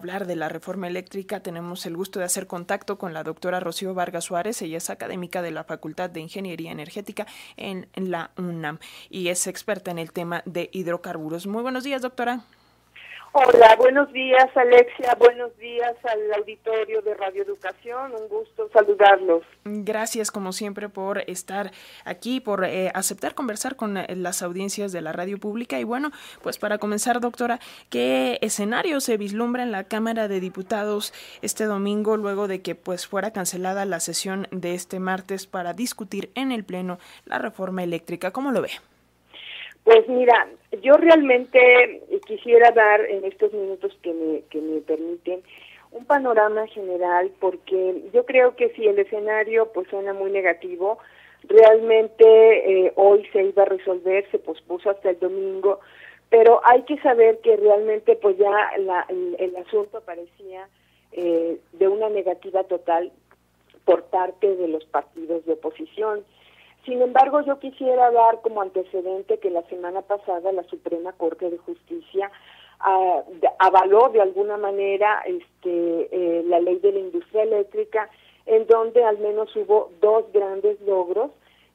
hablar de la reforma eléctrica tenemos el gusto de hacer contacto con la doctora Rocío Vargas Suárez. Ella es académica de la Facultad de Ingeniería Energética en, la UNAM y es experta en el tema de hidrocarburos. Muy buenos días, doctora. Hola, buenos días Alexia, buenos días al auditorio de Radio Educación, un gusto saludarlos. Gracias como siempre por estar aquí, por eh, aceptar conversar con eh, las audiencias de la radio pública y bueno, pues para comenzar doctora, ¿qué escenario se vislumbra en la Cámara de Diputados este domingo luego de que pues fuera cancelada la sesión de este martes para discutir en el Pleno la reforma eléctrica? ¿Cómo lo ve? Pues mira, yo realmente quisiera dar en estos minutos que me, que me permiten un panorama general porque yo creo que si el escenario pues suena muy negativo, realmente eh, hoy se iba a resolver, se pospuso hasta el domingo, pero hay que saber que realmente pues ya la, el, asunto parecía eh, de una negativa total por parte de los partidos de oposición. Sin embargo, yo quisiera dar como antecedente que la semana pasada la Suprema Corte de Justicia ah, avaló de alguna manera este, eh, la ley de la industria eléctrica, en donde al menos hubo dos grandes logros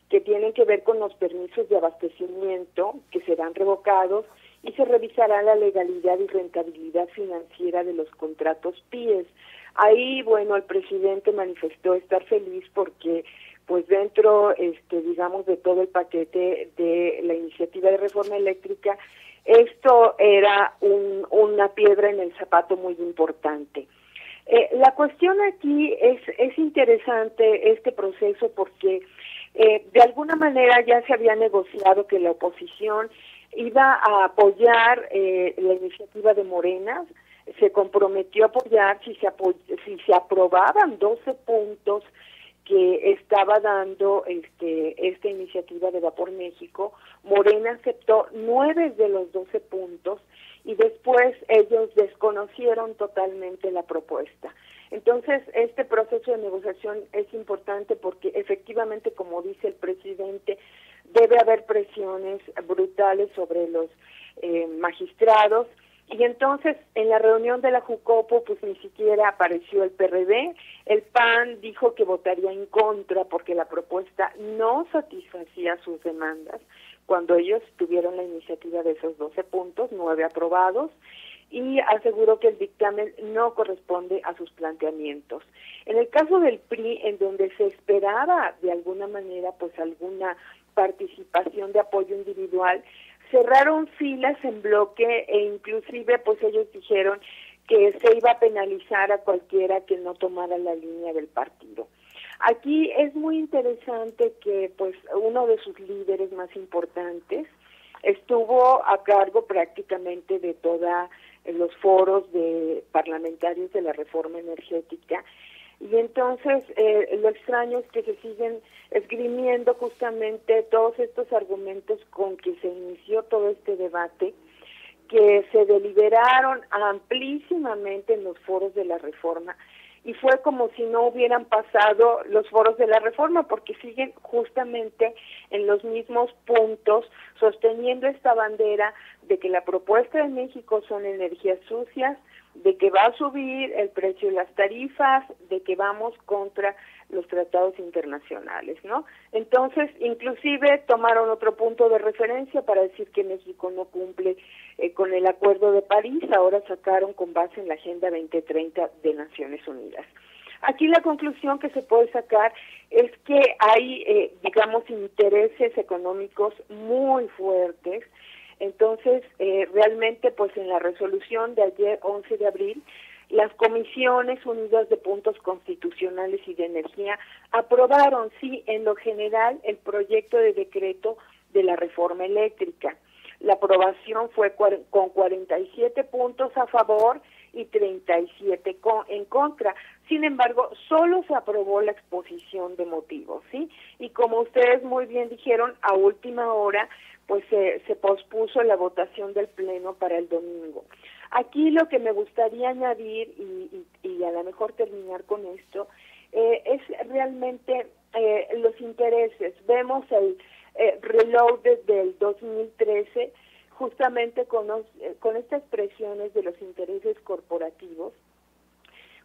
que tienen que ver con los permisos de abastecimiento que serán revocados y se revisará la legalidad y rentabilidad financiera de los contratos PIES. Ahí, bueno, el presidente manifestó estar feliz porque pues dentro, este, digamos, de todo el paquete de la iniciativa de reforma eléctrica, esto era un, una piedra en el zapato muy importante. Eh, la cuestión aquí es, es interesante este proceso porque eh, de alguna manera ya se había negociado que la oposición iba a apoyar eh, la iniciativa de Morena, se comprometió a apoyar si se, si se aprobaban 12 puntos que estaba dando este, esta iniciativa de Vapor México, Morena aceptó nueve de los doce puntos y después ellos desconocieron totalmente la propuesta. Entonces, este proceso de negociación es importante porque efectivamente, como dice el presidente, debe haber presiones brutales sobre los eh, magistrados y entonces en la reunión de la Jucopo pues ni siquiera apareció el PRD, el PAN dijo que votaría en contra porque la propuesta no satisfacía sus demandas cuando ellos tuvieron la iniciativa de esos 12 puntos, nueve aprobados, y aseguró que el dictamen no corresponde a sus planteamientos. En el caso del PRI, en donde se esperaba de alguna manera pues alguna participación de apoyo individual, cerraron filas en bloque e inclusive pues ellos dijeron que se iba a penalizar a cualquiera que no tomara la línea del partido. Aquí es muy interesante que pues uno de sus líderes más importantes estuvo a cargo prácticamente de todos los foros de parlamentarios de la reforma energética y entonces eh, lo extraño es que se siguen esgrimiendo justamente todos estos argumentos con que se inició todo este debate, que se deliberaron amplísimamente en los foros de la reforma y fue como si no hubieran pasado los foros de la reforma porque siguen justamente en los mismos puntos sosteniendo esta bandera de que la propuesta de México son energías sucias, de que va a subir el precio de las tarifas, de que vamos contra los tratados internacionales, ¿no? Entonces, inclusive tomaron otro punto de referencia para decir que México no cumple eh, con el Acuerdo de París, ahora sacaron con base en la Agenda 2030 de Naciones Unidas. Aquí la conclusión que se puede sacar es que hay, eh, digamos, intereses económicos muy fuertes entonces, eh, realmente, pues en la resolución de ayer, 11 de abril, las comisiones unidas de puntos constitucionales y de energía aprobaron, sí, en lo general, el proyecto de decreto de la reforma eléctrica. La aprobación fue con 47 puntos a favor y 37 con, en contra. Sin embargo, solo se aprobó la exposición de motivos, ¿sí? Y como ustedes muy bien dijeron, a última hora pues se, pospuso la votación del Pleno para el domingo. Aquí lo que me gustaría añadir y, y, a lo mejor terminar con esto eh, es realmente eh, los intereses. Vemos el eh, reloj desde el 2013 justamente con, eh, con estas presiones de los intereses corporativos,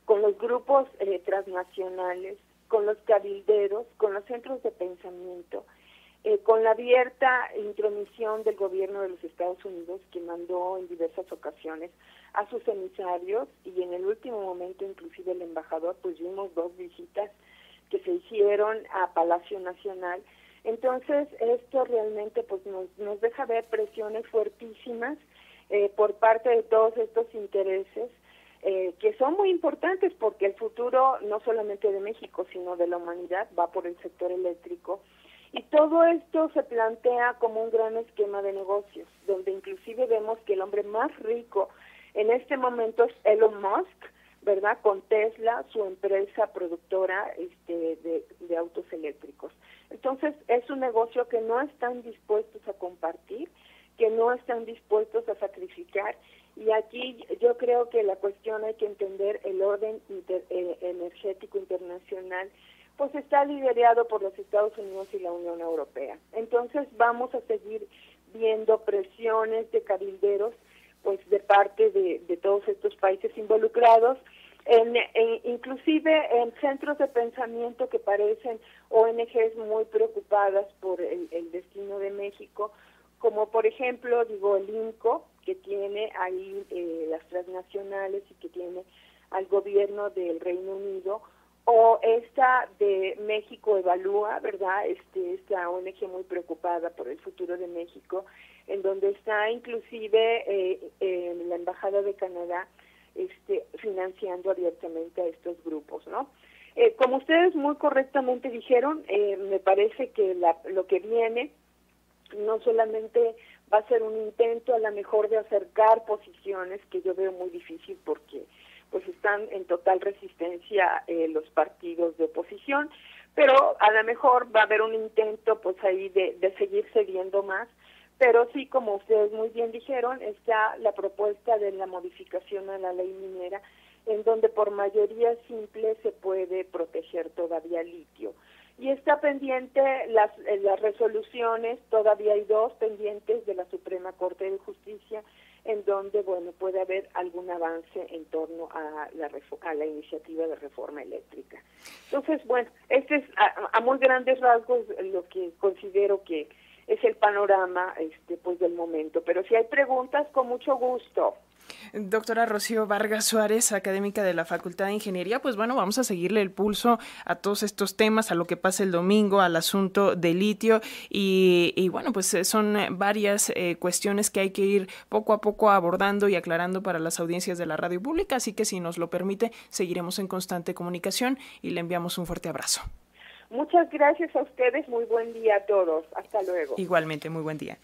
con los grupos transnacionales, con los cabilderos, con los centros de pensamiento, eh, con la abierta intromisión del gobierno de los Estados Unidos, que mandó en diversas ocasiones a sus emisarios y en el último momento inclusive el embajador, pues vimos dos visitas que se hicieron a Palacio Nacional. Entonces esto realmente pues nos, nos deja ver presiones fuertísimas eh, por parte de todos estos intereses eh, que son muy importantes porque el futuro no solamente de México sino de la humanidad va por el sector eléctrico todo esto se plantea como un gran esquema de negocios, donde inclusive vemos que el hombre más rico en este momento es Elon Musk, ¿verdad? Con Tesla, su empresa productora este, de, autos eléctricos. Entonces, es un negocio que no están dispuestos a compartir, que no están dispuestos a sacrificar. Y aquí yo creo que la cuestión hay que entender el orden eh, energético internacional pues está liderado por los Estados Unidos y la Unión Europea. Entonces vamos a seguir viendo presiones de cabilderos, pues de parte de, todos estos países involucrados, en, inclusive en centros de pensamiento que parecen ONGs muy preocupadas por el, destino de México, como por ejemplo, digo, el INCO, que tiene ahí eh, las transnacionales y que tiene al gobierno del Reino Unido, o esta de México Evalúa, ¿verdad? Este, esta ONG muy preocupada por el futuro de México, en donde está inclusive eh, la Embajada de Canadá este, financiando abiertamente a estos grupos, ¿no? Eh, como ustedes muy correctamente dijeron, eh, me parece que la, lo que viene no solamente va a ser un intento a lo mejor de acercar posiciones, que yo veo muy difícil porque pues están en total resistencia eh, los partidos de oposición, pero a lo mejor va a haber un intento pues ahí de, de seguir cediendo más, pero sí, como ustedes muy bien dijeron, está la propuesta de la modificación a la ley minera, en donde por mayoría simple se puede proteger todavía litio. Y está pendiente las, eh, las resoluciones, todavía hay dos pendientes de la Suprema Corte de Justicia, en donde bueno puede haber algún avance en torno a la a la iniciativa de reforma eléctrica. Entonces, bueno, este es a, muy grandes rasgos lo que considero que es el panorama este pues del momento, pero si hay preguntas con mucho gusto. Doctora Rocío Vargas Suárez, académica de la Facultad de Ingeniería, pues bueno, vamos a seguirle el pulso a todos estos temas, a lo que pasa el domingo, al asunto del litio y, bueno, pues eh, son varias eh, cuestiones que hay que ir poco a poco abordando y aclarando para las audiencias de la radio pública, así que si nos lo permite, seguiremos en constante comunicación y le enviamos un fuerte abrazo. Muchas gracias a ustedes, muy buen día a todos, hasta luego. Igualmente, muy buen día.